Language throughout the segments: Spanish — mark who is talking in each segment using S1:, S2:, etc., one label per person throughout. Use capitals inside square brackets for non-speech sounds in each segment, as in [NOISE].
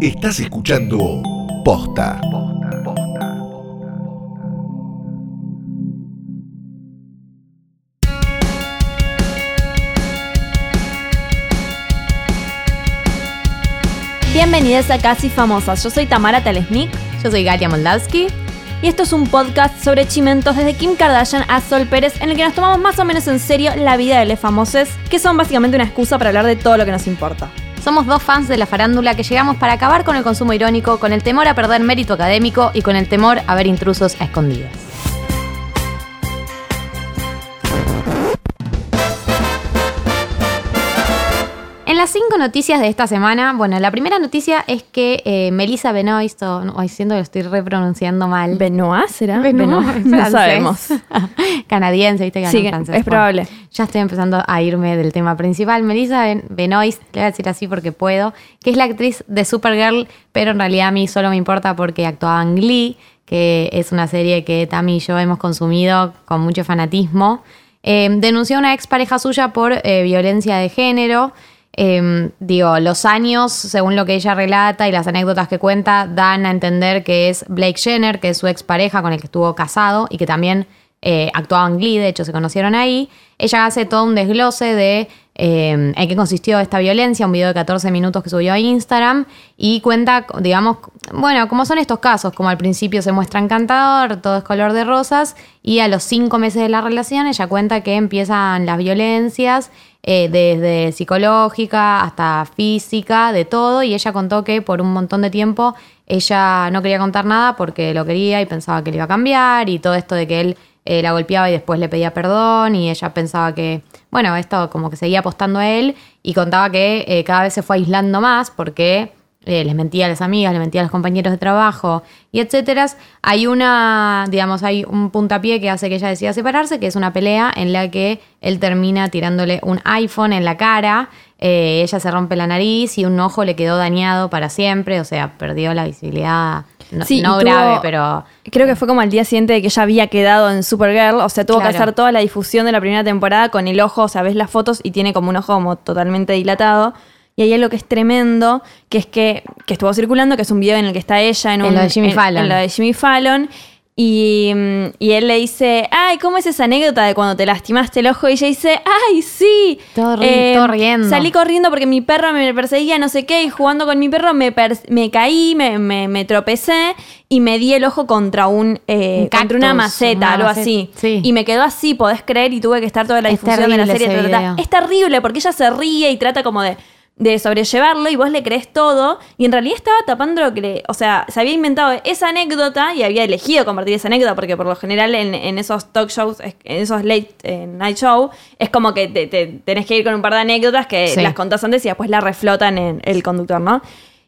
S1: Estás escuchando Posta.
S2: Bienvenidas a Casi Famosas. Yo soy Tamara Telesnik
S3: Yo soy Galia Moldavsky.
S2: y esto es un podcast sobre chimentos desde Kim Kardashian a Sol Pérez en el que nos tomamos más o menos en serio la vida de los famosos, que son básicamente una excusa para hablar de todo lo que nos importa.
S3: Somos dos fans de la farándula que llegamos para acabar con el consumo irónico, con el temor a perder mérito académico y con el temor a ver intrusos a escondidas. Las cinco noticias de esta semana, bueno, la primera noticia es que eh, Melissa Benoist, o no, siento que lo estoy repronunciando mal.
S2: ¿Benoit será?
S3: Benoit,
S2: Benoit,
S3: no
S2: sabemos. [LAUGHS]
S3: Canadiense, viste que
S2: Sí,
S3: francés.
S2: es probable.
S3: Ya estoy empezando a irme del tema principal. Melissa Ben- Benoist, le voy a decir así porque puedo, que es la actriz de Supergirl, pero en realidad a mí solo me importa porque actuaba en Glee, que es una serie que Tami y yo hemos consumido con mucho fanatismo. Eh, denunció a una expareja suya por eh, violencia de género. Eh, digo, los años, según lo que ella relata y las anécdotas que cuenta, dan a entender que es Blake Jenner, que es su expareja con el que estuvo casado y que también eh, actuaba en Glee, de hecho se conocieron ahí. Ella hace todo un desglose de eh, en qué consistió esta violencia, un video de 14 minutos que subió a Instagram y cuenta, digamos, bueno, como son estos casos, como al principio se muestra encantador, todo es color de rosas y a los cinco meses de la relación ella cuenta que empiezan las violencias eh, desde psicológica hasta física, de todo, y ella contó que por un montón de tiempo ella no quería contar nada porque lo quería y pensaba que le iba a cambiar, y todo esto de que él eh, la golpeaba y después le pedía perdón, y ella pensaba que, bueno, esto como que seguía apostando a él, y contaba que eh, cada vez se fue aislando más porque eh, les mentía a las amigas, le mentía a los compañeros de trabajo y etcétera. Hay una, digamos, hay un puntapié que hace que ella decida separarse, que es una pelea en la que él termina tirándole un iPhone en la cara, ella se rompe la nariz y un ojo le quedó dañado para siempre, o sea, perdió la visibilidad, no,
S2: Sí,
S3: no
S2: tuvo-
S3: grave, pero...
S2: Creo que fue como al día siguiente de que ella había quedado en Supergirl, o sea, tuvo que hacer toda la difusión de la primera temporada con el ojo, o sea, ves las fotos y tiene como un ojo como totalmente dilatado. Y ahí hay algo que es tremendo, que es que, que estuvo circulando, que es un video en el que está ella en,
S3: En
S2: un,
S3: lo de Jimmy
S2: en-
S3: Fallon.
S2: en lo de Jimmy Fallon. Y, y él le dice, ay, ¿cómo es esa anécdota de cuando te lastimaste el ojo? Y ella dice, ay, sí.
S3: Todo ri- todo riendo.
S2: Salí corriendo porque mi perro me perseguía, no sé qué, y jugando con mi perro me, me caí, me, me- me tropecé y me di el ojo contra un, eh,
S3: Un
S2: contra una maceta,
S3: una
S2: algo
S3: maceta,
S2: así.
S3: sí.
S2: Y me quedó así, podés creer, y tuve que estar toda la
S3: Es
S2: difusión de la serie. Es terrible porque ella se ríe y trata como de, de sobrellevarlo y vos le crees todo. Y en realidad estaba tapando lo que le. O sea, se había inventado esa anécdota y había elegido compartir esa anécdota porque por lo general en, en esos talk shows, en esos late eh, night show, es como que te, te- tenés que ir con un par de anécdotas que
S3: Sí.
S2: las contás antes y después las reflotan en el conductor, ¿no?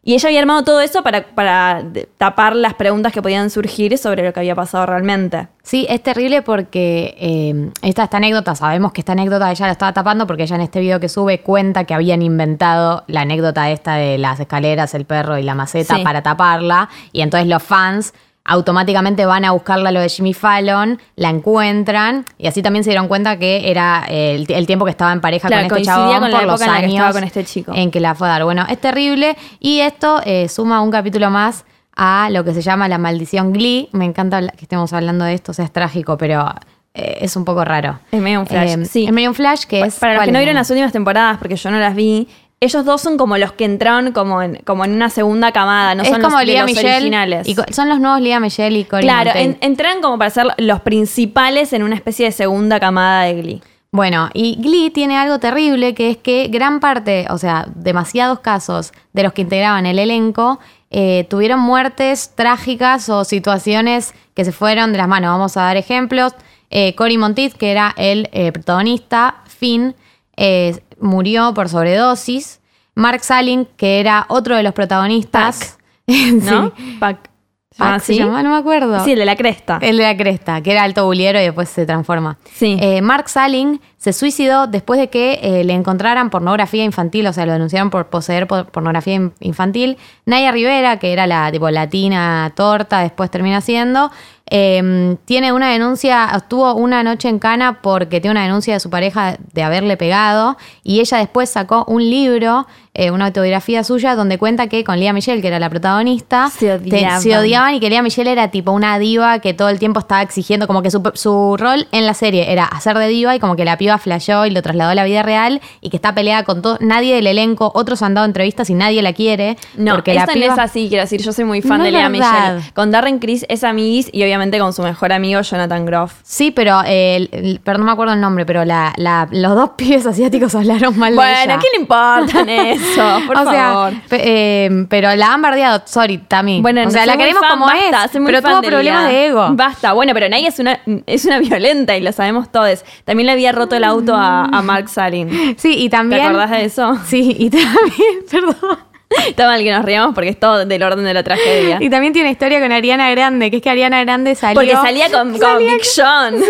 S2: Y ella había armado todo eso para, para tapar las preguntas que podían surgir sobre lo que había pasado realmente.
S3: Sí, es terrible porque eh, esta, esta anécdota, sabemos que esta anécdota ella la estaba tapando porque ella en este video que sube cuenta que habían inventado la anécdota esta de las escaleras, el perro y la maceta
S2: Sí.
S3: para taparla. Y entonces los fans automáticamente van a buscarla lo de Jimmy Fallon, la encuentran y así también se dieron cuenta que era eh, el, el tiempo que estaba en pareja
S2: Claro,
S3: con este chabón
S2: con
S3: por los
S2: época en la que
S3: años
S2: con este chico.
S3: en que la fue a dar. Bueno, es terrible y esto eh, suma un capítulo más a lo que se llama la maldición Glee. Me encanta que estemos hablando de esto, o sea, es trágico, pero eh, es un poco raro.
S2: Es medio un flash,
S3: Eh,
S2: sí.
S3: Es medio un flash que es...
S2: Para los
S3: ¿cuál
S2: que no vieron las últimas temporadas, porque yo no las vi, ellos dos son como los que entraron como en, como en una segunda camada, no
S3: es
S2: son
S3: como
S2: los, de
S3: Lea
S2: los
S3: Michelle
S2: originales.
S3: y son los nuevos Lea Michelle y Cory
S2: claro, en- entran como para ser los principales en una especie de segunda camada de Glee.
S3: Bueno, y Glee tiene algo terrible que es que gran parte, o sea, demasiados casos de los que integraban el elenco eh, tuvieron muertes trágicas o situaciones que se fueron de las manos. Vamos a dar ejemplos. Eh, Cory Monteith, que era el eh, protagonista, Finn, eh, murió por sobredosis. Mark Salling, que era otro de los protagonistas. [LAUGHS]
S2: ¿No?
S3: Sí.
S2: Pac. Ah,
S3: se
S2: ¿sí?
S3: llama, no me acuerdo.
S2: Sí, el de la cresta.
S3: El de la cresta, que era alto buliero y después se transforma.
S2: Sí.
S3: Eh, Mark Salling se suicidó después de que eh, le encontraran pornografía infantil, o sea, lo denunciaron por poseer por- pornografía in- infantil. Naya Rivera, que era la tipo latina torta, después termina siendo, eh, tiene una denuncia, estuvo una noche en Cana porque tiene una denuncia de su pareja de haberle pegado y ella después sacó un libro, eh, una autobiografía suya, donde cuenta que con Lía Michelle, que era la protagonista,
S2: Se
S3: te-
S2: odiaban.
S3: se odiaban y que Lía Michelle era tipo una diva que todo el tiempo estaba exigiendo, como que su, su rol en la serie era hacer de diva y como que la piba flasheó y lo trasladó a la vida real y que está peleada con todo, nadie del elenco, otros han dado entrevistas y nadie la quiere.
S2: No,
S3: porque
S2: esto
S3: la
S2: no
S3: piba-
S2: es así, quiero decir, yo soy muy fan
S3: No
S2: de Lea. Michelle. Con Darren Criss es amiguis y obviamente con su mejor amigo Jonathan Groff.
S3: Sí, pero, eh, el- el- pero no me acuerdo el nombre, pero la, la- los dos [LAUGHS] pibes asiáticos hablaron mal de
S2: Bueno,
S3: ella.
S2: ¿a quién le importan [LAUGHS] eso? Por
S3: o sea,
S2: favor.
S3: pe- eh, pero la han bardeado, sorry, Tami.
S2: Bueno,
S3: o sea,
S2: soy
S3: la
S2: muy
S3: queremos
S2: fan,
S3: como
S2: basta,
S3: es,
S2: soy muy
S3: pero
S2: fan
S3: tuvo
S2: de
S3: problemas
S2: Lía.
S3: de ego.
S2: Basta, bueno, pero Naya es una, es una violenta y lo sabemos todos. También le había roto el auto a, a Mark Salin. [LAUGHS]
S3: Sí, y
S2: ¿Te
S3: también...
S2: acordás de eso?
S3: Sí, y también, perdón.
S2: Está mal que nos riamos porque es todo del orden de la tragedia.
S3: Y también tiene historia con Ariana Grande, que es que Ariana Grande salió...
S2: Porque salía con, con
S3: Salía-
S2: Big.
S3: Sí, salía...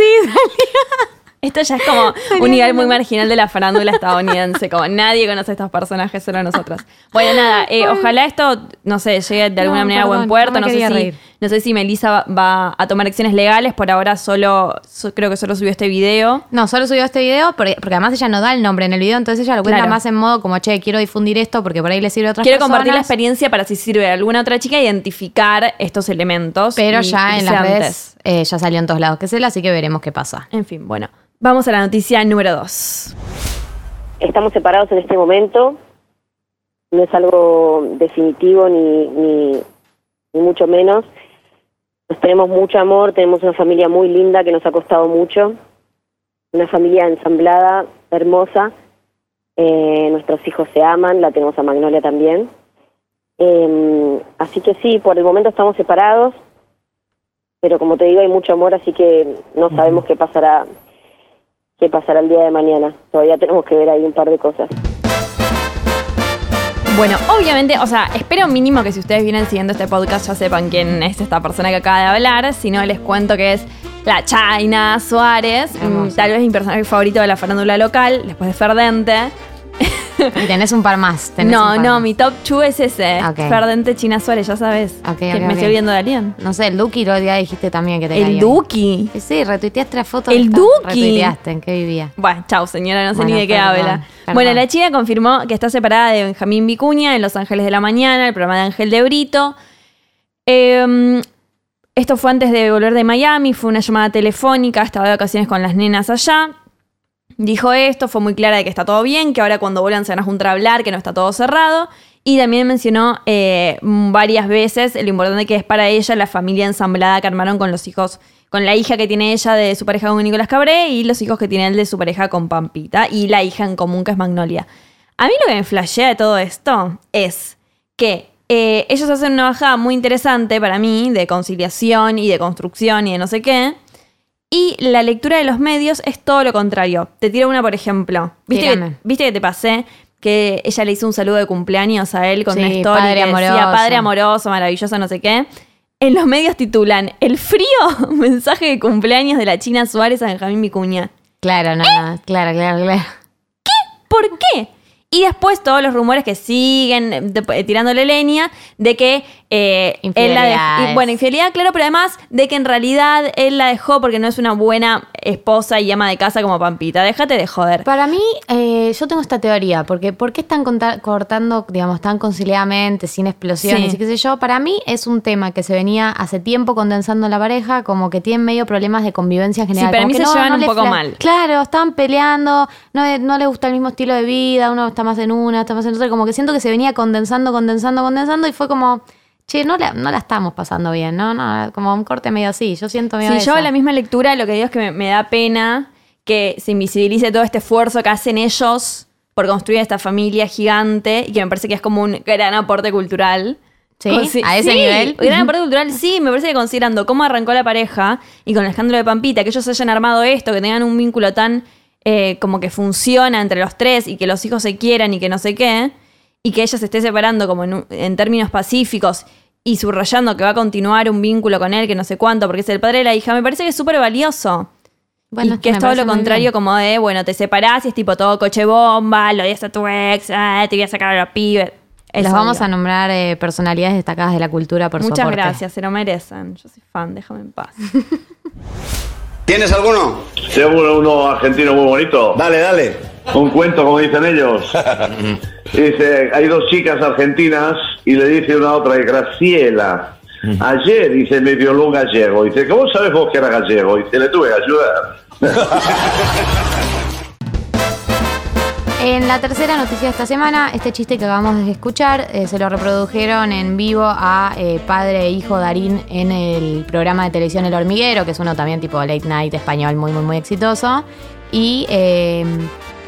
S2: Esto ya es como un nivel muy marginal de la farándula estadounidense, como nadie conoce a estos personajes, solo nosotras. Bueno, nada, eh, ojalá esto, no sé, llegue de alguna
S3: No,
S2: manera a buen puerto.
S3: no
S2: sé si,
S3: reír.
S2: No sé si Melissa va, a tomar acciones legales, por ahora solo, so- creo que solo subió este video.
S3: No, solo subió este video porque, porque además ella no da el nombre en el video, entonces ella lo cuenta
S2: Claro.
S3: más en modo como, che, quiero difundir esto porque por ahí le sirve a otras
S2: Quiero
S3: personas.
S2: compartir la experiencia para si sirve a alguna otra chica identificar estos elementos.
S3: Pero
S2: y
S3: ya en las redes eh, ya salió en todos lados que es él, así que veremos qué pasa.
S2: En fin, bueno. Vamos a la noticia número dos.
S4: Estamos separados en este momento. No es algo definitivo ni, ni, ni mucho menos. Nos tenemos mucho amor, tenemos una familia muy linda que nos ha costado mucho. Una familia ensamblada, hermosa. Eh, nuestros hijos se aman, la tenemos a Magnolia también. Eh, así que sí, por el momento estamos separados. Pero como te digo, hay mucho amor, así que no sabemos qué pasará qué pasará el día de mañana. Todavía tenemos que ver ahí un par de cosas.
S2: Bueno, obviamente, o sea, espero mínimo que si ustedes vienen siguiendo este podcast ya sepan quién es esta persona que acaba de hablar. Si no, les cuento que es la China Suárez.
S3: Hermosa.
S2: Tal vez mi personaje favorito de la farándula local, después de Ferdente.
S3: Y tenés un par más. tenés
S2: No,
S3: un par
S2: no,
S3: más.
S2: mi top 2 es ese.
S3: Ok.
S2: Ferdente China Suárez, ya sabes. Que me estoy olvidando de alguien.
S3: No sé, el Duki lo día dijiste también que te
S2: El. Duki.
S3: Sí, Sí, retuiteaste la foto.
S2: El. Duki.
S3: Retuiteaste, ¿en qué vivía?
S2: Bueno, chau, señora, no sé
S3: Bueno,
S2: ni de qué habla. Bueno, la chica confirmó que está separada de Benjamín Vicuña en Los Ángeles de la Mañana, el programa de Ángel de Brito. Eh, esto fue antes de volver de Miami, fue una llamada telefónica, estaba de vacaciones con las nenas allá. Dijo esto, fue muy clara de que está todo bien, que ahora cuando vuelvan se van a juntar a hablar, que no está todo cerrado. Y también mencionó eh, varias veces lo importante que es para ella la familia ensamblada que armaron con los hijos, con la hija que tiene ella de su pareja con Nicolás Cabré y los hijos que tiene él de su pareja con Pampita y la hija en común que es Magnolia. A mí lo que me flashea de todo esto es que eh, ellos hacen una bajada muy interesante para mí de conciliación y de construcción y de no sé qué. Y la lectura de los medios es todo lo contrario. Te tiro una, por ejemplo. ¿Viste, que. ¿Viste que te pasé? Que ella le hizo un saludo de cumpleaños a él con
S3: Sí,
S2: una story
S3: padre
S2: que decía
S3: amoroso.
S2: padre amoroso, maravilloso, no sé qué. En los medios titulan El frío [LAUGHS] mensaje de cumpleaños de la China Suárez a Benjamín Vicuña.
S3: Claro, no, no, claro, claro, claro.
S2: ¿Por qué? Y después todos los rumores que siguen de- eh, tirándole leña de que eh, él la y, Bueno, infidelidad, claro, pero además de que en realidad él la dejó porque no es una buena esposa y ama de casa como Pampita. Déjate de joder.
S3: Para mí, eh, yo tengo esta teoría, porque ¿por qué están cortando, digamos, tan conciliadamente, sin explosiones
S2: Sí.
S3: y qué sé yo? Para mí es un tema que se venía hace tiempo condensando en la pareja, como que tienen medio problemas de convivencia en general.
S2: para
S3: como
S2: mí se llevan un poco mal.
S3: Claro, estaban peleando, no, no le gusta el mismo estilo de vida, uno está más en una, está más en otra, como que siento que se venía condensando, condensando, condensando y fue como... Che, no la, no la estamos pasando bien, ¿no? no como un corte medio así. Yo siento medio
S2: Si yo
S3: eso.
S2: hago la misma lectura, lo que digo es que me, me da pena que se invisibilice todo este esfuerzo que hacen ellos por construir esta familia gigante y que me parece que es como un gran aporte cultural.
S3: ¿Sí?
S2: Consi-
S3: ¿A ese
S2: sí,
S3: nivel?
S2: Gran aporte cultural, sí, me parece que considerando cómo arrancó la pareja y con el escándalo de Pampita, que ellos hayan armado esto, que tengan un vínculo tan eh, como que funciona entre los tres y que los hijos se quieran y que no sé qué, y que ella se esté separando como en términos pacíficos y subrayando que va a continuar un vínculo con él, que no sé cuánto, porque es el padre de la hija, me parece que es súper valioso.
S3: Bueno,
S2: y que es todo lo contrario, como de, bueno, te separás y es tipo todo coche bomba, lo odias a tu ex, ah, te voy a sacar a los pibes.
S3: Los vamos a nombrar eh, personalidades destacadas de la cultura por su
S2: Muchas
S3: aporte.
S2: gracias, se lo merecen. Yo soy fan, déjame en paz. [LAUGHS]
S5: ¿Tienes alguno?
S6: Tengo uno argentino muy bonito.
S5: Dale, dale.
S6: Un cuento, como dicen ellos. [LAUGHS] Dice, hay dos chicas argentinas y le dice una a otra, Graciela, ayer, dice, me violó un gallego. Dice, ¿cómo sabes vos que era gallego? Dice, le tuve que ayudar. [LAUGHS]
S3: En la tercera noticia de esta semana, este chiste que acabamos de escuchar eh, se lo reprodujeron en vivo a eh, padre e hijo Darín en el programa de televisión El Hormiguero, que es uno también tipo late night español muy, muy, muy exitoso. Y eh,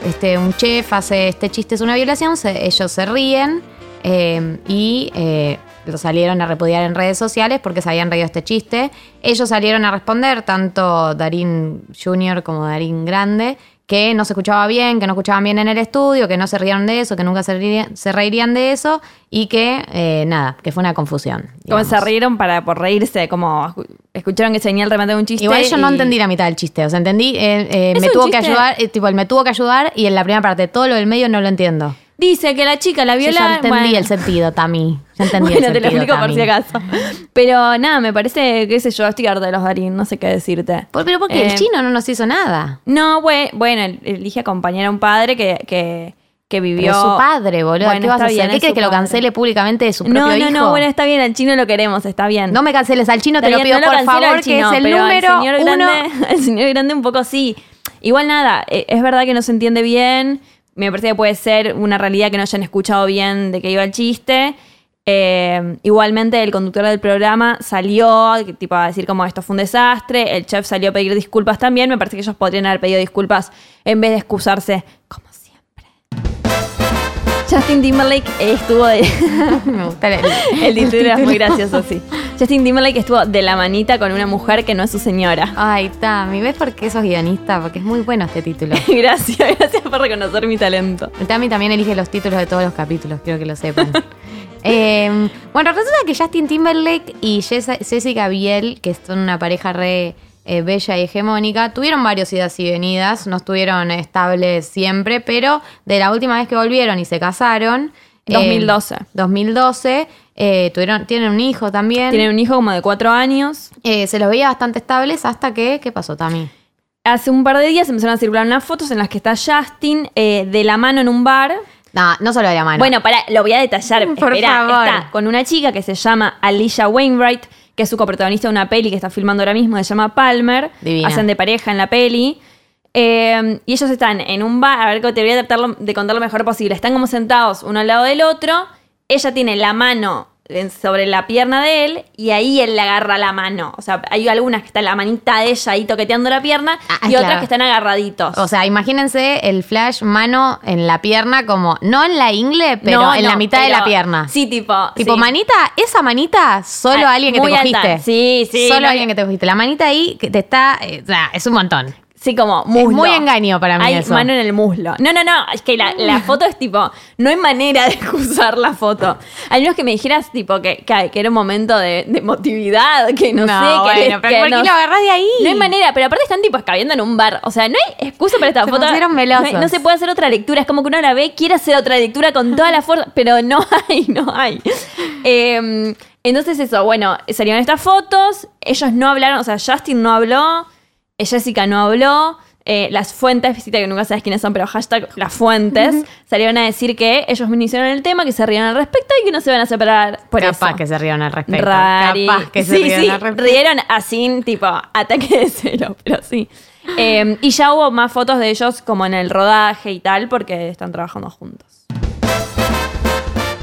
S3: este, un chef hace este chiste, es una violación, ellos se ríen eh, y eh, lo salieron a repudiar en redes sociales porque se habían reído este chiste. Ellos salieron a responder, tanto Darín Jr. como Darín Grande, que no se escuchaba bien, que no escuchaban bien en el estudio, que no se rieron de eso, que nunca se reirían, se reirían de eso y que eh, nada, que fue una confusión.
S2: Como se rieron para por reírse, como escu- escucharon que se venía el remate un chiste.
S3: Igual yo no
S2: y-
S3: entendí la mitad del chiste, o sea, entendí, eh, eh, me tuvo que ayudar, eh, tipo, él me tuvo que ayudar y en la primera parte todo lo del medio no lo entiendo.
S2: Dice que la chica la
S3: Yo
S2: viola.
S3: ya entendí
S2: bueno.
S3: el sentido, Tami. Ya [LAUGHS] entendí
S2: bueno,
S3: el
S2: te lo
S3: sentido,
S2: explico por si acaso. Pero nada, me parece, qué sé yo, estoy harta de los Darín, no sé qué decirte.
S3: Por- Pero porque
S2: Eh,
S3: el chino no nos hizo nada.
S2: No, bue- bueno, elige acompañar a un padre que, que, que vivió.
S3: Pero su padre, boludo.
S2: Bueno,
S3: ¿Qué vas a hacer? ¿Qué
S2: es
S3: crees que lo cancele públicamente de su propio
S2: No, no,
S3: hijo?
S2: no, bueno, está bien, al chino lo queremos, está bien.
S3: No me canceles al chino, te
S2: Está
S3: lo
S2: bien,
S3: pido
S2: no lo
S3: por
S2: cancelo
S3: favor,
S2: chino,
S3: que es el
S2: pero al
S3: número
S2: señor
S3: uno.
S2: Grande, [LAUGHS] al señor grande un poco sí. Igual nada, eh, es verdad que no se entiende bien. Me parece que puede ser una realidad que no hayan escuchado bien de qué iba el chiste. Eh, igualmente el conductor del programa salió que, tipo, a decir como esto fue un desastre. El chef salió a pedir disculpas también. Me parece que ellos podrían haber pedido disculpas en vez de excusarse, como siempre. Justin Timberlake estuvo de... [LAUGHS] [LAUGHS]
S3: Me gusta el,
S2: El título es muy gracioso, sí. Justin Timberlake estuvo de la manita con una mujer que no es su señora. [LAUGHS]
S3: Ay, Tami, ¿ves por qué sos guionista? Porque es muy bueno este título. [LAUGHS]
S2: Gracias, gracias por reconocer mi talento.
S3: Tami también elige los títulos de todos los capítulos, quiero que lo sepan. [LAUGHS] Eh, bueno, resulta que Justin Timberlake y Jess- Jessica Biel, que son una pareja re eh, bella y hegemónica, tuvieron varios idas y venidas, no estuvieron estables siempre, pero de la última vez que volvieron y se casaron... eh,
S2: 2012.
S3: 2012, eh, tuvieron, tienen un hijo también.
S2: Tienen un hijo como de cuatro años.
S3: Eh, se los veía bastante estables hasta que... ¿Qué pasó, Tami?
S2: Hace un par de días empezaron a circular unas fotos en las que está Justin eh, de la mano en un bar.
S3: No, no solo de la mano.
S2: Bueno, para, lo voy a detallar. [LAUGHS]
S3: Por favor.
S2: está con una chica que se llama Alicia Wainwright, que es su coprotagonista de una peli que está filmando ahora mismo, se llama Palmer.
S3: Divina.
S2: Hacen de pareja en la peli. Eh, y ellos están en un bar, a ver, te voy a tratar de contar lo mejor posible. Están como sentados uno al lado del otro. Ella tiene la mano sobre la pierna de él y ahí él le agarra la mano. O sea, hay algunas que está la manita de ella ahí toqueteando la pierna
S3: Ah,
S2: y otras que están agarraditos.
S3: O sea, imagínense el flash mano en la pierna como, no en la ingle, pero
S2: No,
S3: en
S2: no,
S3: la mitad de la pierna.
S2: Sí, tipo.
S3: Tipo,
S2: sí.
S3: manita, esa manita, solo
S2: Ah,
S3: alguien que te
S2: alta.
S3: cogiste.
S2: Sí, sí,
S3: Solo
S2: no-
S3: alguien que te cogiste. La manita ahí que te está, eh, o sea, es un montón.
S2: Sí, como muslo.
S3: muy engaño para mí
S2: Hay
S3: eso.
S2: mano en el muslo. No, no, no. Es que la, la [LAUGHS] foto es tipo. No hay manera de [LAUGHS] usar la foto. Al menos que me dijeras, tipo, que, que, que era un momento de, de emotividad, que no,
S3: No,
S2: sé.
S3: bueno, pero
S2: que
S3: ¿por qué lo agarrás de ahí?
S2: No hay manera, pero aparte están tipo escabeando en un bar. O sea, no hay excusa para esta
S3: Se
S2: foto. no, no se puede hacer otra lectura. Es como que uno la ve, quiere hacer otra lectura con toda la fuerza, pero no [LAUGHS] hay, no hay. Eh, entonces, eso, bueno, salieron estas fotos. Ellos no hablaron, o sea, Justin no habló, Jessica no habló. eh, las fuentes, visita que nunca sabes quiénes son, pero hashtag las fuentes, salieron a decir que ellos hicieron el tema, que se rieron al respecto y que no se van a separar por
S3: Capaz
S2: eso.
S3: que se rieron al respecto.
S2: Rari.
S3: Capaz que se
S2: sí,
S3: rieron
S2: sí,
S3: al respecto.
S2: rieron así, tipo, ataque de cero, [LAUGHS] pero sí. Eh, y ya hubo más fotos de ellos como en el rodaje y tal, porque están trabajando juntos.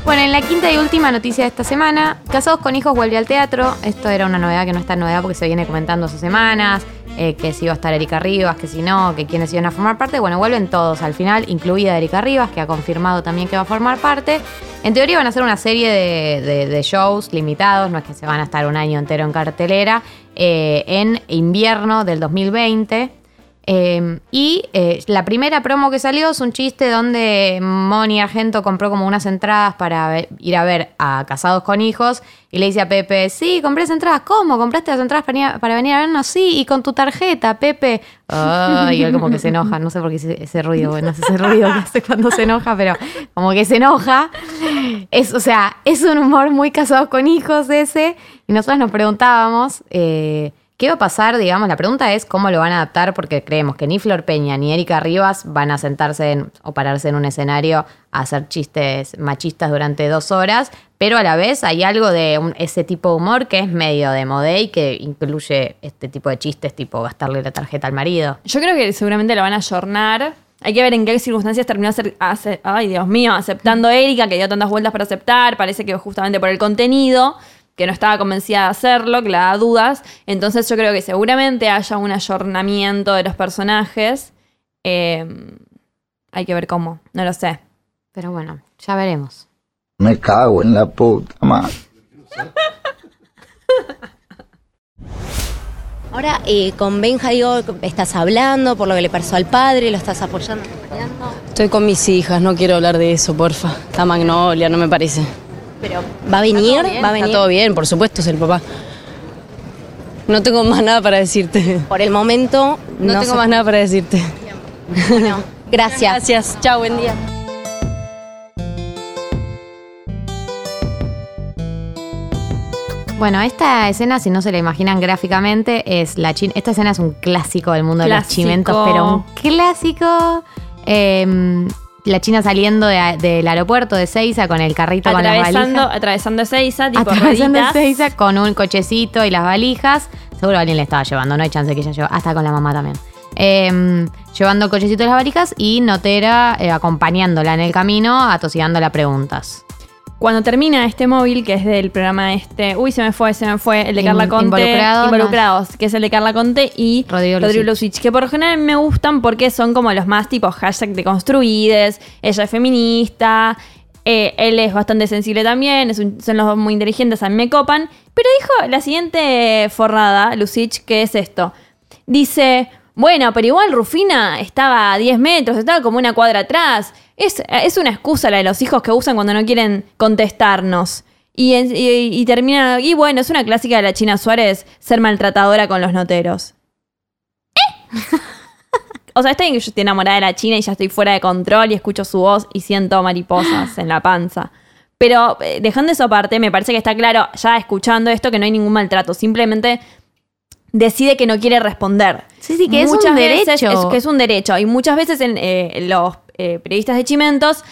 S3: Bueno, en la quinta y última noticia de esta semana, Casados con Hijos vuelve al teatro. Esto era una novedad que no está novedad porque se viene comentando hace semanas, eh, que si iba a estar Erika Rivas, que si no, que quienes iban a formar parte. Bueno, vuelven todos al final, incluida Erika Rivas, que ha confirmado también que va a formar parte. En teoría van a ser una serie de shows limitados, no es que se van a estar un año entero en cartelera, eh, en invierno del 2020. Eh, y eh, la primera promo que salió es un chiste donde Moni Argento compró como unas entradas para ir a ver a Casados con Hijos y le dice a Pepe, sí, compré esas entradas, ¿cómo? ¿Compraste las entradas para, venir- a vernos? Sí, y con tu tarjeta, Pepe. Ay, y él como que se enoja, no sé por qué ese, ese ruido, bueno, es ese ruido que hace cuando se enoja, pero como que se enoja. es, o sea, es un humor muy casados con hijos ese. Y nosotros nos preguntábamos eh, qué va a pasar, digamos, la pregunta es cómo lo van a adaptar, porque creemos que ni Flor Peña ni Erika Rivas van a sentarse en- o pararse en un escenario a hacer chistes machistas durante dos horas, pero a la vez hay algo de un- ese tipo de humor que es medio de modé y que incluye este tipo de chistes, tipo gastarle la tarjeta al marido.
S2: Yo creo que seguramente lo van a ayornar. Hay que ver en qué circunstancias terminó acer- ace- ay, Dios mío, aceptando Erika, que dio tantas vueltas para aceptar. Parece que justamente por el contenido, que no estaba convencida de hacerlo, que le da dudas. Entonces yo creo que seguramente haya un ayornamiento de los personajes. Eh, hay que ver cómo, no lo sé.
S3: Pero bueno, ya veremos.
S7: Me cago en la puta madre.
S8: Ahora eh, con Benja, digo, estás hablando por lo que le pasó al padre, lo estás apoyando, acompañando.
S9: Estoy con mis hijas, no quiero hablar de eso, porfa. Está Magnolia, no me parece.
S8: Pero, ¿va a venir? ¿Va a venir?
S9: Está todo bien, por supuesto, es el papá. No tengo más nada para decirte.
S8: Por el momento,
S9: No,
S8: no,
S9: tengo
S8: se-
S9: más nada para decirte.
S8: Bueno, gracias.
S9: Gracias, chao, buen día.
S3: Bueno, esta escena, si no se la imaginan gráficamente, es la China. Esta escena es un clásico del mundo de los chimentos, pero un clásico. Eh, la China saliendo de- del aeropuerto de Seiza con el carrito con las
S2: Atravesando,
S3: valijas.
S2: atravesando Seiza, tipo
S3: Atravesando
S2: rueditas.
S3: Ezeiza con un cochecito y las valijas. Seguro alguien le estaba llevando, no hay chance que ella lleve. Hasta con la mamá también. Eh, llevando el cochecito y las valijas y Notera eh, acompañándola en el camino, atosigándola preguntas.
S2: Cuando termina este móvil, que es del programa este, uy, se me fue, se me fue, el de Carla Conte,
S3: Involucrados,
S2: Involucrados, que es el de Carla Conte y
S3: Rodrigo
S2: Rodrigo,
S3: Lucich.
S2: Que por lo general me gustan porque son como los más tipo hashtag deconstruides, ella es feminista, eh, él es bastante sensible también, es un- son los dos muy inteligentes, a mí me copan, pero dijo la siguiente forrada, Lucich, que es esto. Dice, bueno, pero igual Rufina estaba a 10 metros, estaba como una cuadra atrás. Es, es una excusa la de los hijos que usan cuando no quieren contestarnos. Y, y- y termina, y bueno, es una clásica de la China Suárez ser maltratadora con los noteros. ¿Eh? [LAUGHS] o sea, que yo estoy enamorada de la China y ya estoy fuera de control y escucho su voz y siento mariposas en la panza. Pero eh, dejando eso aparte, me parece que está claro, ya escuchando esto, que no hay ningún maltrato. Simplemente decide que no quiere responder.
S3: Sí, sí, que es un
S2: veces
S3: derecho.
S2: es- que es un derecho. Y muchas veces en eh, los eh, periodistas de Chimentos,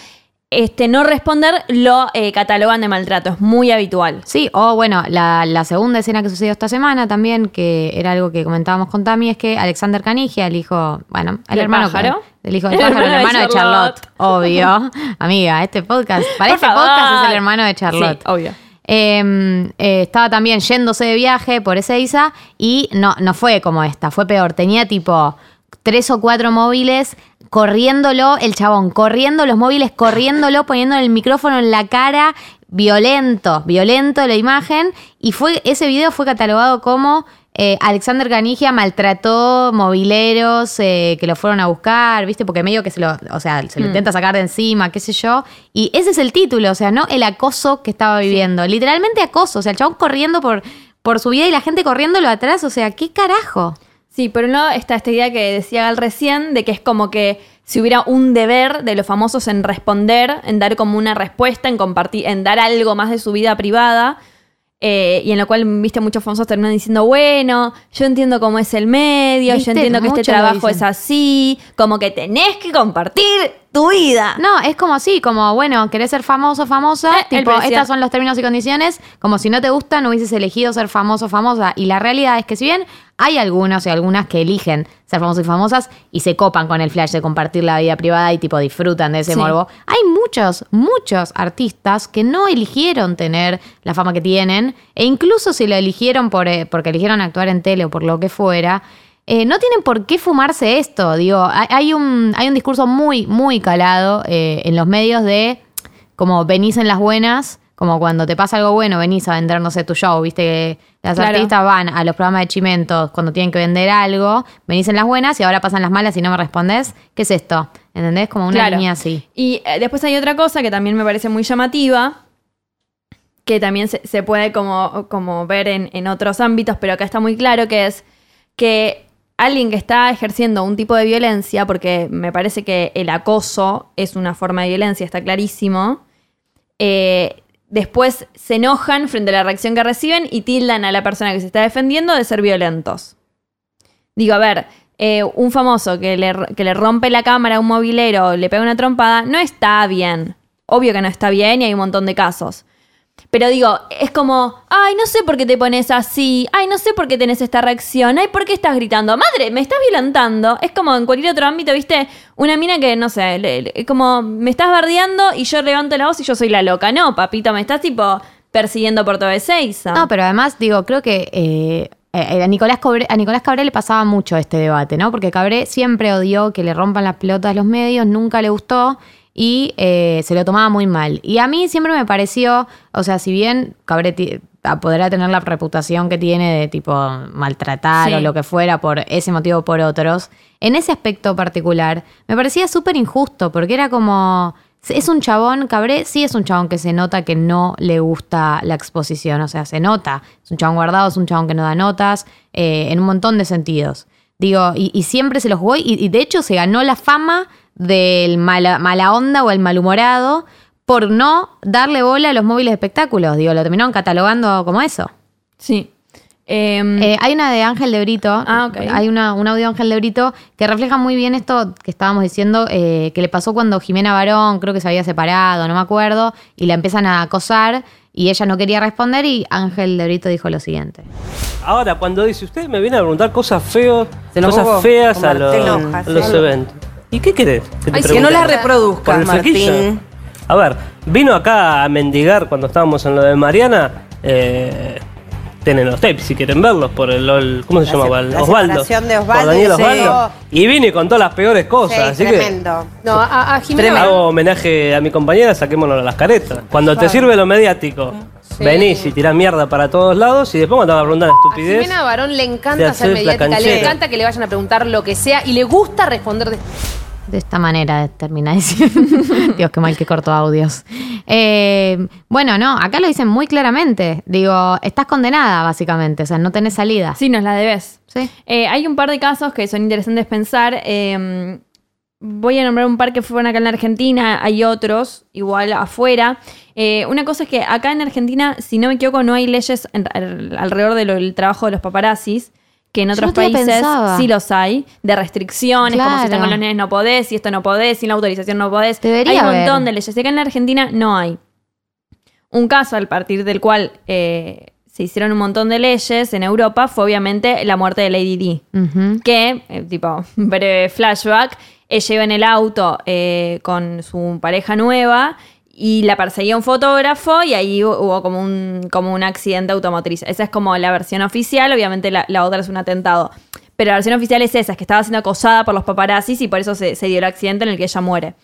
S2: este, no responder lo eh, catalogan de maltrato. Es muy habitual.
S3: Sí, o bueno, la, la segunda escena que sucedió esta semana también, que era algo que comentábamos con Tami, es que Alexander Canigia, el hijo, bueno, el
S2: ¿Del
S3: hermano.
S2: pájaro?
S3: El hijo del
S2: El
S3: pájaro, el
S2: hermano de
S3: de Charlotte, obvio. [LAUGHS] Amiga, este podcast, para
S2: Por
S3: este
S2: favor.
S3: podcast es el hermano de Charlotte.
S2: Sí, obvio.
S3: Eh, eh, estaba también yéndose de viaje por Ezeiza y no, no fue como esta, fue peor. Tenía tipo tres o cuatro móviles corriéndolo, el chabón, corriendo los móviles, corriéndolo, [LAUGHS] poniéndole el micrófono en la cara, violento, violento la imagen. Y fue, ese video fue catalogado como eh, Alexander Canigia maltrató mobileros eh, que lo fueron a buscar, ¿viste? Porque medio que se lo, o sea, se lo intenta sacar de encima, qué sé yo. Y ese es el título, o sea, no el acoso que estaba viviendo. Literalmente acoso, o sea, el chabón corriendo por, por su vida y la gente corriéndolo atrás, o sea, ¿qué carajo?
S2: Sí, por un lado está esta idea que decía Gal recién, de que es como que si hubiera un deber de los famosos en responder, en dar como una respuesta, en compartir, en dar algo más de su vida privada, eh, y en lo cual, viste, muchos famosos terminan diciendo, bueno, yo entiendo cómo es el medio,
S3: ¿Viste?
S2: yo entiendo que este trabajo es así, como que tenés que compartir tu vida.
S3: No, es como así, como, bueno, querés ser famoso, famosa,
S2: Eh,
S3: tipo, estas son los términos y condiciones, como si no te gustan, no hubieses elegido ser famoso, famosa. Y la realidad es que si bien hay algunos y algunas que eligen ser famosos y famosas y se copan con el flash de compartir la vida privada y tipo disfrutan de ese
S2: Sí.
S3: morbo, hay muchos, muchos artistas que no eligieron tener la fama que tienen e incluso si lo eligieron por, eh, porque eligieron actuar en tele o por lo que fuera, eh, no tienen por qué fumarse esto. Digo, hay, hay un, hay un discurso muy, muy calado eh, en los medios de como venís en las buenas, como cuando te pasa algo bueno, venís a vender, no sé, tu show, viste que las
S2: Claro.
S3: artistas van a los programas de chimentos cuando tienen que vender algo, venís en las buenas y ahora pasan las malas y no me respondes. ¿Qué es esto? ¿Entendés? Como una
S2: Claro.
S3: línea así.
S2: Y eh, después hay otra cosa que también me parece muy llamativa, que también se, se puede como, como ver en, en otros ámbitos, pero acá está muy claro, que es que alguien que está ejerciendo un tipo de violencia, porque me parece que el acoso es una forma de violencia, está clarísimo, eh, después se enojan frente a la reacción que reciben y tildan a la persona que se está defendiendo de ser violentos. Digo, a ver, eh, un famoso que le, que le rompe la cámara a un mobilero, le pega una trompada, no está bien. Obvio que no está bien y hay un montón de casos. Pero digo, es como, ay, no sé por qué te pones así, ay, no sé por qué tenés esta reacción, ay, ¿por qué estás gritando? Madre, me estás violentando. Es como en cualquier otro ámbito, ¿viste? Una mina que, no sé, le- le- como me estás bardeando y yo levanto la voz y yo soy la loca. No, papito, me estás tipo persiguiendo por toda Ezeiza.
S3: No, pero además, digo, creo que eh, eh, a, Nicolás Cobre- a Nicolás Cabré le pasaba mucho este debate, ¿no? Porque Cabré siempre odió que le rompan las pelotas los medios, nunca le gustó y eh, se lo tomaba muy mal. Y a mí siempre me pareció, o sea, si bien Cabré ti- a- podrá tener la reputación que tiene de tipo maltratar
S2: Sí.
S3: o lo que fuera por ese motivo o por otros, en ese aspecto particular me parecía súper injusto porque era como... Es un chabón, Cabré sí es un chabón que se nota que no le gusta la exposición, o sea, se nota. Es un chabón guardado, es un chabón que no da notas, eh, en un montón de sentidos. Digo, y, y siempre se los jugó, y, y de hecho se ganó la fama del mala, mala onda o el malhumorado por no darle bola a los móviles de espectáculos. Digo, lo terminaron catalogando como eso.
S2: Sí. Em,
S3: Eh, hay una de Ángel de Brito.
S2: Ah, ok.
S3: Hay una, un audio de Ángel de Brito que refleja muy bien esto que estábamos diciendo, eh, que le pasó cuando Jimena Barón, creo que se había separado, no me acuerdo, y la empiezan a acosar y ella no quería responder y Ángel de Brito dijo lo siguiente.
S10: Ahora, cuando dice usted me viene a preguntar cosas feas, cosas feas a los, a eventos. ¿Y qué querés? Que te
S11: Ay, que no reproduzcas,
S10: ¿Por el flequillo?
S11: Martín.
S10: A ver, vino acá a mendigar cuando estábamos en lo de Mariana. Eh, tienen los tapes si quieren verlos por el, el- ¿cómo se
S12: La
S10: llamaba?
S12: se- la
S10: Osvaldo.
S12: de
S10: Por
S12: Osvaldo
S10: Daniel
S12: y sí.
S10: Osvaldo. Y vine y contó las peores cosas.
S12: Sí,
S10: así
S12: tremendo.
S13: No, a, a Jimena
S10: hago homenaje a mi compañera, saquémonos las caretas. Cuando te sirve lo mediático, venís y tirás mierda para todos lados y después cuando te van a preguntar
S13: A
S10: estupidez.
S13: Jimena Barón le encanta ser mediática, le encanta que le vayan a preguntar lo que sea y le gusta responder de
S3: De esta manera termina diciendo. [LAUGHS] Dios, qué mal que corto audios. Eh, bueno, no, acá lo dicen muy claramente. Digo, estás condenada, básicamente. O sea, no tenés salida.
S2: Sí, nos la debes.
S3: Sí.
S2: Eh, hay un par de casos que son interesantes pensar. eh, voy a nombrar un par que fueron acá en la Argentina, hay otros, igual afuera. Eh, una cosa es que acá en Argentina, si no me equivoco, no hay leyes en- al- alrededor de del trabajo de los paparazzis. Que en otros
S3: no te lo
S2: países sí los hay, de restricciones, como si están con los nenes no podés, si esto no podés, sin la autorización no podés.
S3: Debería
S2: hay un
S3: haber.
S2: montón de leyes. Y acá en la Argentina no hay un caso al partir del cual eh, se hicieron un montón de leyes en Europa fue obviamente la muerte de Lady Di. Que, eh, tipo, [LAUGHS] breve flashback, ella iba en el auto eh, con su pareja nueva y la perseguía un fotógrafo y ahí hu- hubo como un, como un accidente automotriz. Esa es como la versión oficial, obviamente la, otra es un atentado. Pero la versión oficial es esa, es que estaba siendo acosada por los paparazzis y por eso se, dio el accidente en el que ella muere.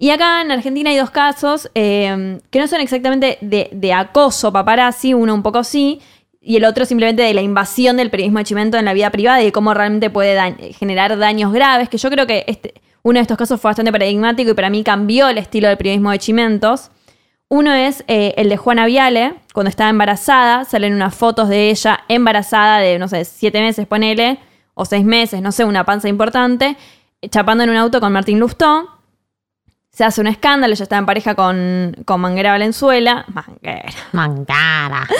S2: Y acá en Argentina hay dos casos eh, que no son exactamente de, de acoso paparazzi, uno un poco sí, y el otro simplemente de la invasión del periodismo de Chimento en la vida privada y de cómo realmente puede generar daños graves, que yo creo que este, uno de estos casos fue bastante paradigmático y para mí cambió el estilo del periodismo de Chimentos. Uno es eh, el de Juana Viale, cuando estaba embarazada, salen unas fotos de ella embarazada de, no sé, siete meses, ponele, o seis meses, no sé, una panza importante, chapando en un auto con Martín Lustó. Se hace un escándalo, ella está en pareja con, con Manguera Valenzuela. Manguera. [LAUGHS]
S3: Mangara. [LAUGHS]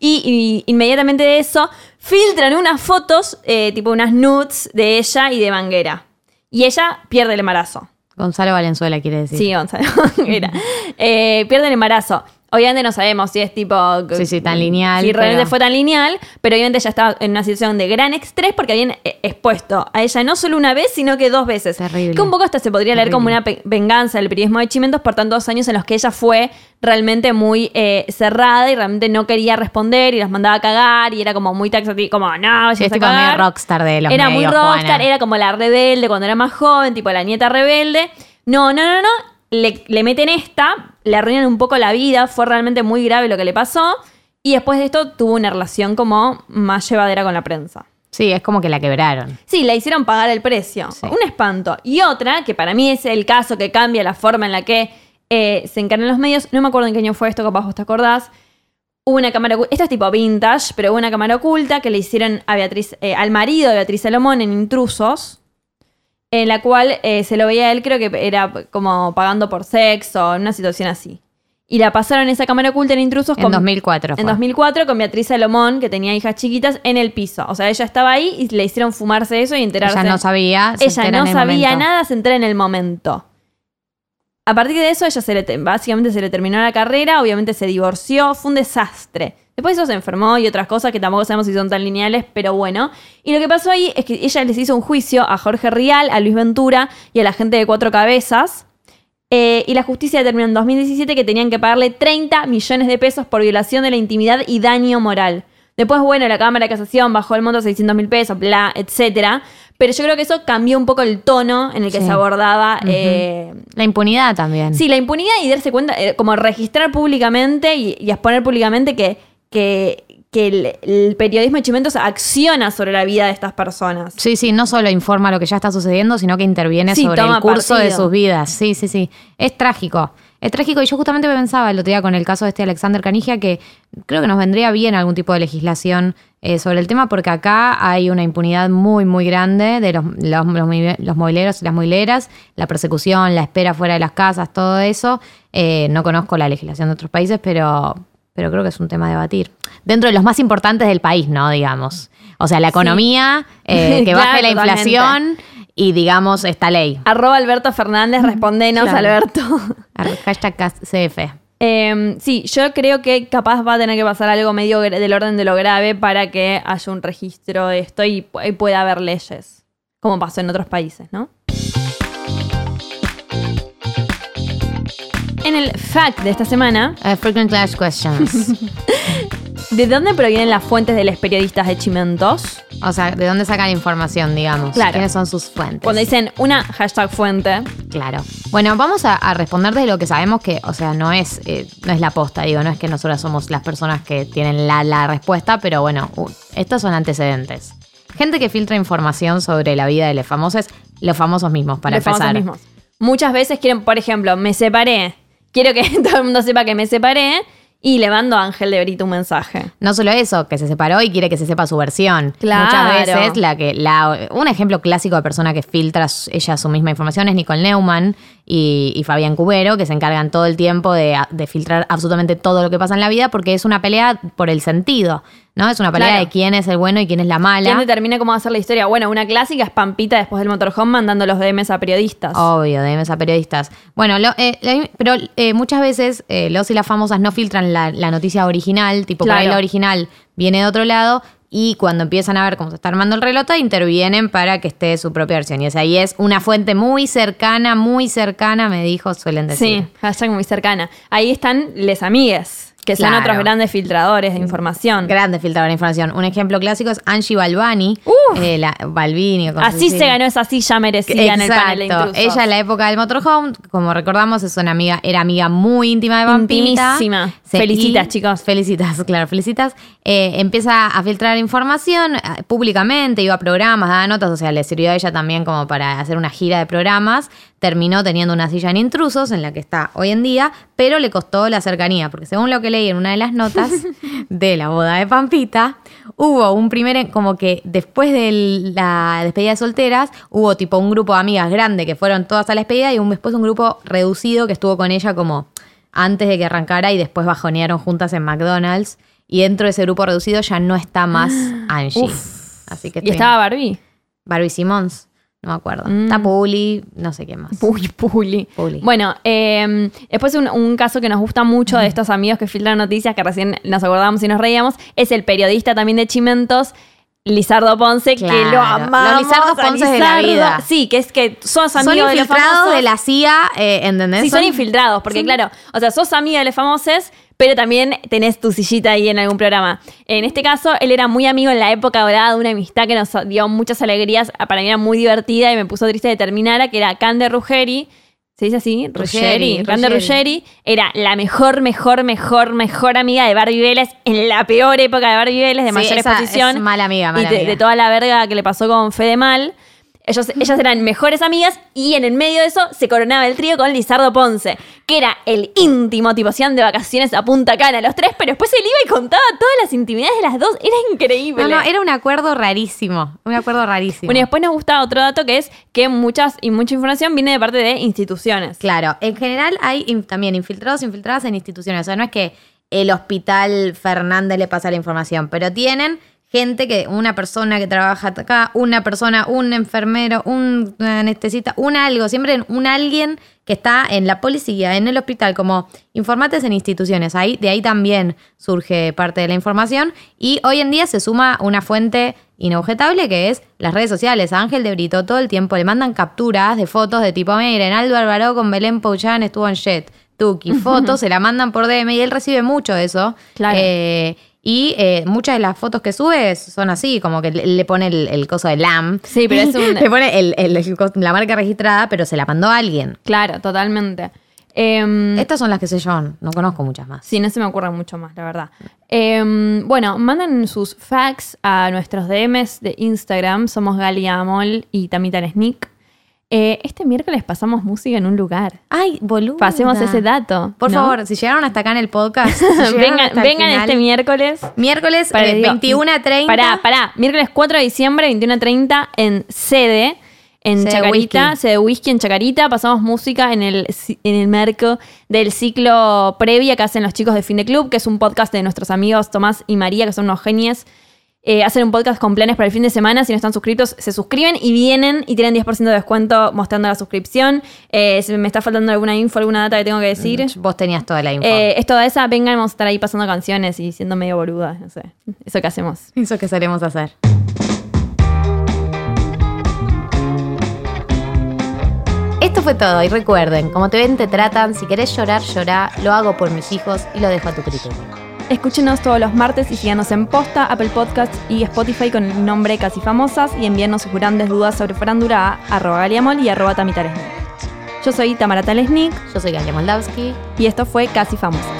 S2: Y, y inmediatamente de eso filtran unas fotos, eh, tipo unas nudes de ella y de Manguera. Y ella pierde el embarazo.
S3: Gonzalo Valenzuela quiere decir.
S2: Sí, Gonzalo [LAUGHS] Manguera. Eh, pierde el embarazo. Obviamente no sabemos si es tipo.
S3: Sí, sí, tan lineal,
S2: Si realmente
S3: pero-
S2: fue tan lineal, pero obviamente ella estaba en una situación de gran estrés porque habían eh, expuesto a ella no solo una vez, sino que dos veces.
S3: Terrible.
S2: Que un poco hasta se podría leer como una venganza del periodismo de Chimentos por tantos años en los que ella fue realmente muy eh, cerrada y realmente no quería responder y las mandaba a cagar y era como muy taxativa, como no,
S3: Sí, es tipo medio rockstar de los
S2: Era muy rockstar,
S3: Juana.
S2: era como la rebelde cuando era más joven, tipo la nieta rebelde. No, no, no, no. Le, le meten esta, le arruinan un poco la vida, fue realmente muy grave lo que le pasó. Y después de esto tuvo una relación como más llevadera con la prensa.
S3: Sí, es como que la quebraron.
S2: Sí, le hicieron pagar el precio. Un espanto. Y otra, que para mí es el caso que cambia la forma en la que eh, se encarnan los medios. No me acuerdo en qué año fue esto, capaz vos te acordás. Hubo una cámara oculta. Esto es tipo vintage, pero hubo una cámara oculta que le hicieron a Beatriz, eh, al marido de Beatriz Salomón en Intrusos. En la cual eh, se lo veía a él, creo que era como pagando por sexo, en una situación así. y la pasaron esa cámara oculta en Intrusos
S3: En 2004
S2: En
S3: fue.
S2: 2004 con Beatriz Salomón, que tenía hijas chiquitas, en el piso. O sea, ella estaba ahí y le hicieron fumarse eso y enterarse.
S3: Ella no sabía. se
S2: Ella no
S3: en el
S2: sabía
S3: momento.
S2: nada, se entera en el momento. A partir de eso, ella se le te- básicamente se le terminó la carrera, obviamente se divorció, fue un desastre. Después eso se enfermó y otras cosas que tampoco sabemos si son tan lineales, pero bueno. Y lo que pasó ahí es que ella les hizo un juicio a Jorge Rial, a Luis Ventura y a la gente de Cuatro Cabezas. Eh, y la justicia determinó en 2017 que tenían que pagarle 30 millones de pesos por violación de la intimidad y daño moral. Después, bueno, la Cámara de Casación bajó el monto a 600 mil pesos, bla, etcétera. Pero yo creo que eso cambió un poco el tono en el que
S3: Sí.
S2: se abordaba. Eh,
S3: La impunidad también.
S2: sí, la impunidad y darse cuenta, eh, como registrar públicamente y, y exponer públicamente que, que, que el, el periodismo de Chimentos acciona sobre la vida de estas personas.
S3: Sí, sí, no solo informa lo que ya está sucediendo, sino que interviene
S2: Sí,
S3: sobre el curso de sus vidas. Sí, sí, sí. Es trágico. Es trágico. Y yo justamente pensaba el otro día con el caso de este Alexander Canigia que creo que nos vendría bien algún tipo de legislación eh, sobre el tema, porque acá hay una impunidad muy, muy grande de los, los, los, los mobileros y las mobileras, la persecución, la espera fuera de las casas, todo eso. Eh, no conozco la legislación de otros países, pero, pero creo que es un tema a debatir. Dentro de los más importantes del país, ¿no? Digamos. O sea, la economía, eh, [LAUGHS] que
S2: Claro,
S3: baje la
S2: totalmente.
S3: Y, digamos, esta ley.
S2: Arroba Alberto Fernández, respondenos,
S3: Claro.
S2: Alberto.
S3: Hashtag CF.
S2: Eh, sí, yo creo que capaz va a tener que pasar algo medio del orden de lo grave para que haya un registro de esto y pueda haber leyes, como pasó en otros países, ¿no? En el fact de esta semana,
S3: Uh, frequent Last Questions. [LAUGHS]
S2: ¿de dónde provienen las fuentes de los periodistas de Chimentos?
S3: O sea, ¿de dónde sacan información, digamos?
S2: Claro.
S3: ¿Quiénes son sus fuentes?
S2: Cuando dicen una hashtag fuente,
S3: Claro. Bueno, vamos a, a responder de lo que sabemos que, o sea, no es, eh, no es la posta, digo, no es que nosotras somos las personas que tienen la, la respuesta, pero bueno, uh, estos son antecedentes. Gente que filtra información sobre la vida de los famosos, los famosos mismos, para
S2: los famosos
S3: empezar.
S2: mismos. Muchas veces quieren, por ejemplo, me separé, quiero que [LAUGHS] todo el mundo sepa que me separé y le mando a Ángel de Brito un mensaje.
S3: No solo eso, que se separó y quiere que se sepa su versión.
S2: Claro.
S3: Muchas veces la que la un ejemplo clásico de persona que filtra ella su misma información es Nicole Neumann y, y Fabián Cubero, que se encargan todo el tiempo de, de filtrar absolutamente todo lo que pasa en la vida porque es una pelea por el sentido, ¿no? Es una pelea
S2: Claro.
S3: de quién es el bueno y quién es la mala.
S2: ¿Quién determina cómo va a ser la historia? Bueno, una clásica es Pampita después del motorhome mandando los DMs a periodistas.
S3: Obvio, de a periodistas. Bueno, lo- eh, pero eh, muchas veces eh, los y las famosas no filtran la, la noticia original, tipo por ahí la original viene de otro lado y cuando empiezan a ver cómo se está armando el relato, intervienen para que esté su propia versión. Y esa ahí es una fuente muy cercana, muy cercana, me dijo, suelen decir.
S2: Sí, hashtag muy cercana. Ahí están les amigues, que son
S3: Claro.
S2: otros grandes filtradores de información.
S3: Grande filtrador de información. Un ejemplo clásico es Angie Balbani, eh, la, Balbini. o
S2: Así se ganó esa silla merecida en el panel de
S3: Exacto.
S2: intrusos.
S3: Ella en la época del motorhome, como recordamos, es una amiga, era amiga muy íntima de Vampita.
S2: Intimísima.
S3: Sí,
S2: Felicitas,
S3: y-
S2: chicos.
S3: Felicitas, claro, felicitas. Eh, empieza a filtrar información eh, públicamente, iba a programas, daba notas, o sea, le sirvió a ella también como para hacer una gira de programas. Terminó teniendo una silla en intrusos, en la que está hoy en día, pero le costó la cercanía, porque según lo que leí en una de las notas [LAUGHS] de la boda de Pampita, hubo un primer, como que después de la despedida de solteras, hubo tipo un grupo de amigas grande que fueron todas a la despedida y un, después un grupo reducido que estuvo con ella como antes de que arrancara y después bajonearon juntas en McDonald's. Y dentro de ese grupo reducido ya no está más [GASPS] Angie. Así que
S2: ¿Y estaba Barbie?
S3: Barbie Simmons, no me acuerdo.
S2: Mm.
S3: Está Puli, no sé qué más.
S2: Uy, Puli.
S3: Puli.
S2: Bueno, eh, después un, un caso que nos gusta mucho de estos amigos que filtran noticias, que recién nos acordábamos y nos reíamos, es el periodista también de Chimentos, Lizardo Ponce, que
S3: Claro.
S2: lo amamos.
S3: Los Lizardos
S2: a
S3: Ponces de la
S2: Lizardo.
S3: vida.
S2: Sí, que es que sos
S3: Son
S2: amigo de los
S3: infiltrados
S2: famosos.
S3: de la CIA, eh, ¿entendés?
S2: Sí, son infiltrados, porque claro, o sea, sos amiga de los famosos, pero también tenés tu sillita ahí en algún programa. En este caso, él era muy amigo en la época dorada de una amistad que nos dio muchas alegrías, para mí era muy divertida y me puso triste de terminar, que era Cande Ruggeri. ¿Se dice así?
S3: Ruggeri,
S2: Ruggeri. Cande
S3: Ruggeri.
S2: Era la mejor, mejor, mejor, mejor amiga de Barbie Vélez en la peor época de Barbie Vélez, de
S3: Sí,
S2: mayor
S3: esa
S2: exposición.
S3: es mala amiga,
S2: y
S3: mala
S2: de,
S3: amiga.
S2: de toda la verga que le pasó con Fede Mal. Ellos, ellas eran mejores amigas y en el medio de eso se coronaba el trío con Lizardo Ponce, que era el íntimo, tipo, se iban de vacaciones a Punta Cana los tres, pero después él iba y contaba todas las intimidades de las dos. Era increíble.
S3: No, no, era un acuerdo rarísimo. Un acuerdo rarísimo.
S2: Bueno, y después nos gusta otro dato que es que muchas y mucha información viene de parte de instituciones.
S3: Claro, en general hay in- también infiltrados, infiltradas en instituciones. O sea, no es que el hospital Fernández le pasa la información, pero tienen gente que, una persona que trabaja acá, una persona, un enfermero, un anestesista, un algo, siempre un alguien que está en la policía, en el hospital, como informantes en instituciones. Ahí, de ahí también surge parte de la información. Y hoy en día se suma una fuente inobjetable que es las redes sociales. A Ángel de Brito todo el tiempo le mandan capturas de fotos de tipo, miren, Aldo Alvarado con Belén Pouchan estuvo en Jet. Tuki, fotos, se la mandan por DM y él recibe mucho de eso.
S2: Claro.
S3: Eh, y eh, muchas de las fotos que sube son así, como que le, le pone el, el coso de LAM.
S2: Sí, pero es un- [LAUGHS]
S3: le pone el- el- la marca registrada, pero se la mandó a alguien.
S2: Claro, totalmente. Em,
S3: Estas son las que sé yo, no conozco muchas más.
S2: Sí, no se me ocurre mucho más, la verdad. Em, bueno, manden sus facts a nuestros DMs de Instagram. Somos Galia Amol y Tamita Sneak. Eh, este miércoles pasamos música en un lugar.
S3: Ay, boludo.
S2: Pasemos ese dato.
S3: Por
S2: ¿no?
S3: favor, si llegaron hasta acá en el podcast, si [LAUGHS]
S2: vengan
S3: hasta el
S2: vengan
S3: final,
S2: este miércoles.
S3: miércoles
S2: Para-
S3: eh,
S2: digo,
S3: 21 a 30.
S2: Pará, pará. Miércoles 4 de diciembre, 21 a 30, en sede. En Chacarita,
S3: Whisky.
S2: sede whisky en Chacarita, pasamos música en el, en el marco del ciclo previa que hacen los chicos de Fin de Club, que es un podcast de nuestros amigos Tomás y María, que son unos genios. Eh, hacen un podcast con planes para el fin de semana. Si no están suscritos, se suscriben y vienen y tienen 10% de descuento mostrando la suscripción. Eh, si me está faltando alguna info, alguna data que tengo que decir.
S3: Vos tenías toda la info.
S2: Eh, es toda esa, vengan, vamos a estar ahí pasando canciones y siendo medio boluda, no sé. Eso que hacemos.
S3: Eso que solemos hacer. Esto fue todo y recuerden, como te ven te tratan, si querés llorar, llorá, lo hago por mis hijos y lo dejo a tu criterio.
S2: Escúchenos todos los martes y síganos en Posta, Apple Podcasts y Spotify con el nombre Casi Famosas y envíennos sus grandes dudas sobre farándula a arroba galiamol y arroba tamitaresnik. Yo soy Tamara Talesnik
S3: Yo soy Galia Moldavsky.
S2: y esto fue Casi Famosas.